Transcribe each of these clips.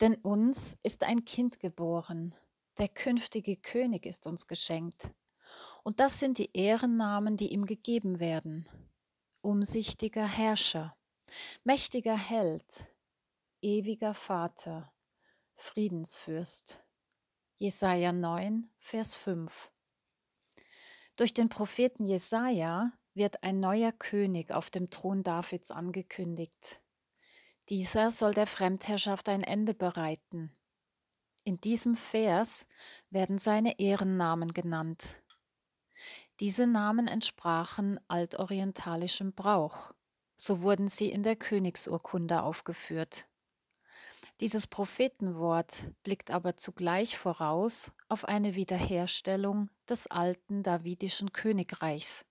Denn uns ist ein Kind geboren, der künftige König ist uns geschenkt. Und das sind die Ehrennamen, die ihm gegeben werden. Umsichtiger Herrscher, mächtiger Held, ewiger Vater, Friedensfürst. Jesaja 9, Vers 5. Durch den Propheten Jesaja wird ein neuer König auf dem Thron Davids angekündigt. Dieser soll der Fremdherrschaft ein Ende bereiten. In diesem Vers werden seine Ehrennamen genannt. Diese Namen entsprachen altorientalischem Brauch. So wurden sie in der Königsurkunde aufgeführt. Dieses Prophetenwort blickt aber zugleich voraus auf eine Wiederherstellung des alten davidischen Königreichs.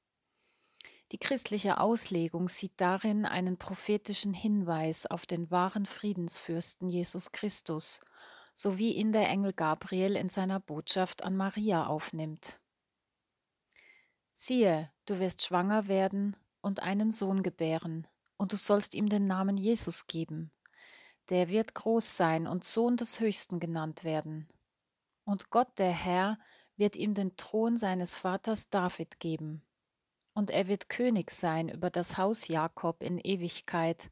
Die christliche Auslegung sieht darin einen prophetischen Hinweis auf den wahren Friedensfürsten Jesus Christus, so wie ihn der Engel Gabriel in seiner Botschaft an Maria aufnimmt. Siehe, du wirst schwanger werden und einen Sohn gebären, und du sollst ihm den Namen Jesus geben. Der wird groß sein und Sohn des Höchsten genannt werden. Und Gott der Herr wird ihm den Thron seines Vaters David geben und er wird König sein über das Haus Jakob in Ewigkeit,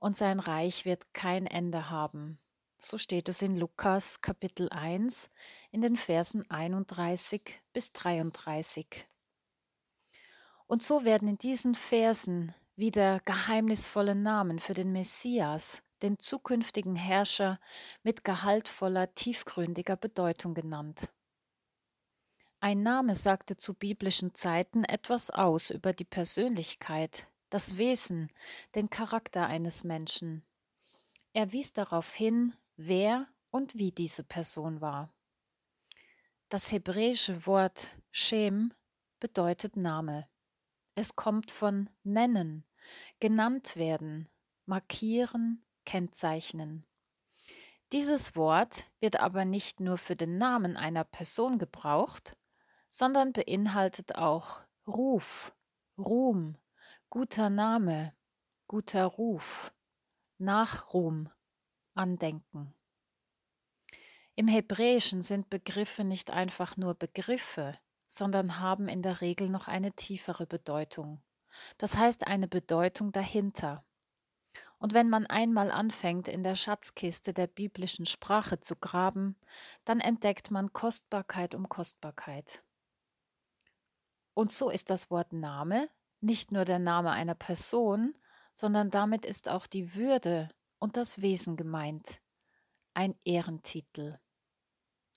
und sein Reich wird kein Ende haben. So steht es in Lukas Kapitel 1 in den Versen 31 bis 33. Und so werden in diesen Versen wieder geheimnisvolle Namen für den Messias, den zukünftigen Herrscher, mit gehaltvoller, tiefgründiger Bedeutung genannt. Ein Name sagte zu biblischen Zeiten etwas aus über die Persönlichkeit, das Wesen, den Charakter eines Menschen. Er wies darauf hin, wer und wie diese Person war. Das hebräische Wort Shem bedeutet Name. Es kommt von nennen, genannt werden, markieren, kennzeichnen. Dieses Wort wird aber nicht nur für den Namen einer Person gebraucht, sondern beinhaltet auch Ruf, Ruhm, guter Name, guter Ruf, Nachruhm, Andenken. Im Hebräischen sind Begriffe nicht einfach nur Begriffe, sondern haben in der Regel noch eine tiefere Bedeutung. Das heißt eine Bedeutung dahinter. Und wenn man einmal anfängt, in der Schatzkiste der biblischen Sprache zu graben, dann entdeckt man Kostbarkeit um Kostbarkeit. Und so ist das Wort Name nicht nur der Name einer Person, sondern damit ist auch die Würde und das Wesen gemeint. Ein Ehrentitel.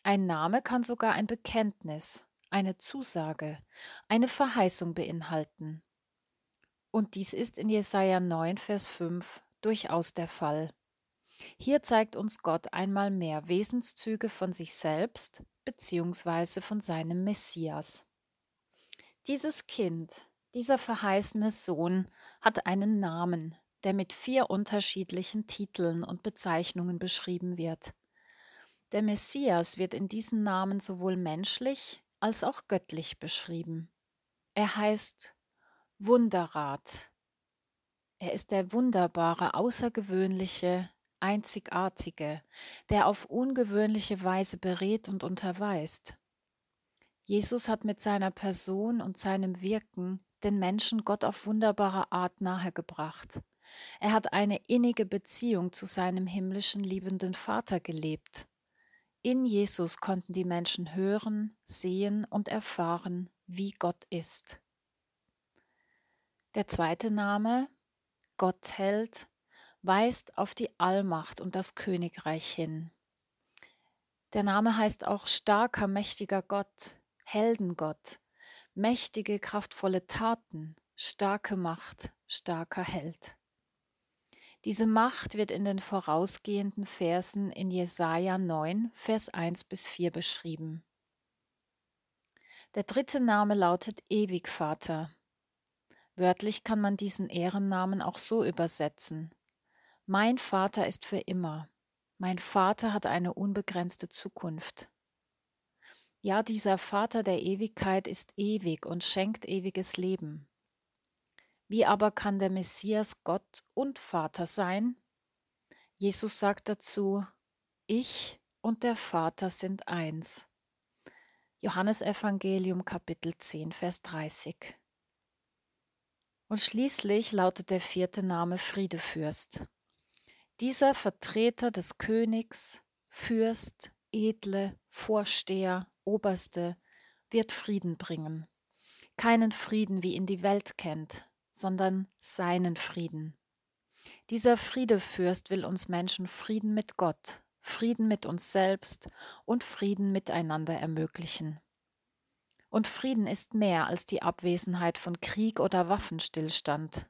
Ein Name kann sogar ein Bekenntnis, eine Zusage, eine Verheißung beinhalten. Und dies ist in Jesaja 9, Vers 5 durchaus der Fall. Hier zeigt uns Gott einmal mehr Wesenszüge von sich selbst bzw. von seinem Messias. Dieses Kind, dieser verheißene Sohn, hat einen Namen, der mit vier unterschiedlichen Titeln und Bezeichnungen beschrieben wird. Der Messias wird in diesen Namen sowohl menschlich als auch göttlich beschrieben. Er heißt Wunderrat. Er ist der wunderbare, außergewöhnliche, einzigartige, der auf ungewöhnliche Weise berät und unterweist. Jesus hat mit seiner Person und seinem Wirken den Menschen Gott auf wunderbare Art nahegebracht. Er hat eine innige Beziehung zu seinem himmlischen liebenden Vater gelebt. In Jesus konnten die Menschen hören, sehen und erfahren, wie Gott ist. Der zweite Name, Gott hält, weist auf die Allmacht und das Königreich hin. Der Name heißt auch starker, mächtiger Gott, Heldengott, mächtige, kraftvolle Taten, starke Macht, starker Held. Diese Macht wird in den vorausgehenden Versen in Jesaja 9, Vers 1 bis 4 beschrieben. Der dritte Name lautet Ewigvater. Wörtlich kann man diesen Ehrennamen auch so übersetzen. Mein Vater ist für immer. Mein Vater hat eine unbegrenzte Zukunft. Ja, dieser Vater der Ewigkeit ist ewig und schenkt ewiges Leben. Wie aber kann der Messias Gott und Vater sein? Jesus sagt dazu, ich und der Vater sind eins. Johannes Evangelium Kapitel 10, Vers 30. Und schließlich lautet der vierte Name Friedefürst. Dieser Vertreter des Königs, Fürst, Edle, Vorsteher, Oberste wird Frieden bringen. Keinen Frieden, wie ihn die Welt kennt, sondern seinen Frieden. Dieser Friedefürst will uns Menschen Frieden mit Gott, Frieden mit uns selbst und Frieden miteinander ermöglichen. Und Frieden ist mehr als die Abwesenheit von Krieg oder Waffenstillstand.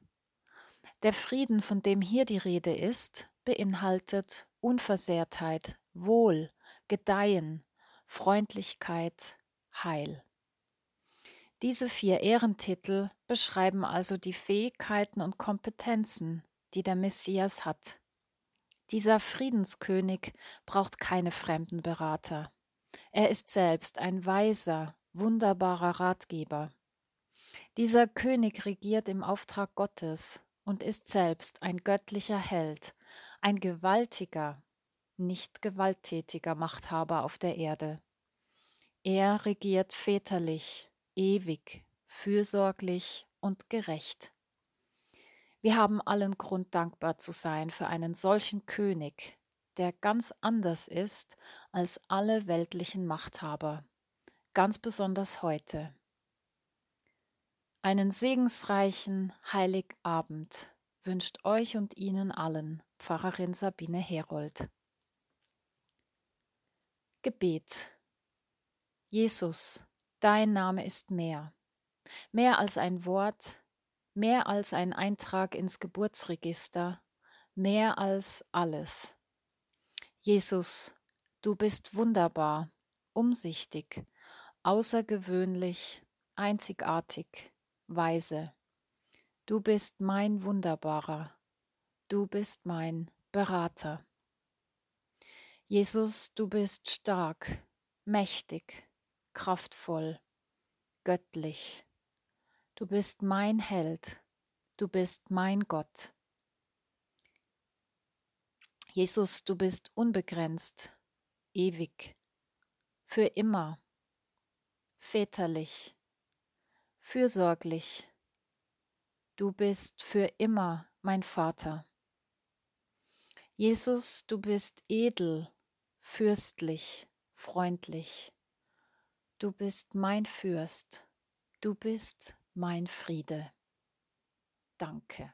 Der Frieden, von dem hier die Rede ist, beinhaltet Unversehrtheit, Wohl, Gedeihen, Freundlichkeit, Heil. Diese vier Ehrentitel beschreiben also die Fähigkeiten und Kompetenzen, die der Messias hat. Dieser Friedenskönig braucht keine fremden Berater. Er ist selbst ein weiser, wunderbarer Ratgeber. Dieser König regiert im Auftrag Gottes und ist selbst ein göttlicher Held, ein gewaltiger, nicht gewalttätiger Machthaber auf der Erde. Er regiert väterlich, ewig, fürsorglich und gerecht. Wir haben allen Grund dankbar zu sein für einen solchen König, der ganz anders ist als alle weltlichen Machthaber, ganz besonders heute. Einen segensreichen Heiligabend wünscht euch und Ihnen allen Pfarrerin Sabine Herold. Gebet. Jesus, dein Name ist mehr. Mehr als ein Wort, mehr als ein Eintrag ins Geburtsregister, mehr als alles. Jesus, du bist wunderbar, umsichtig, außergewöhnlich, einzigartig, weise. Du bist mein Wunderbarer, du bist mein Berater. Jesus, du bist stark, mächtig, kraftvoll, göttlich. Du bist mein Held, du bist mein Gott. Jesus, du bist unbegrenzt, ewig, für immer, väterlich, fürsorglich. Du bist für immer mein Vater. Jesus, du bist edel, fürstlich, freundlich. Du bist mein Fürst, du bist mein Friede. Danke.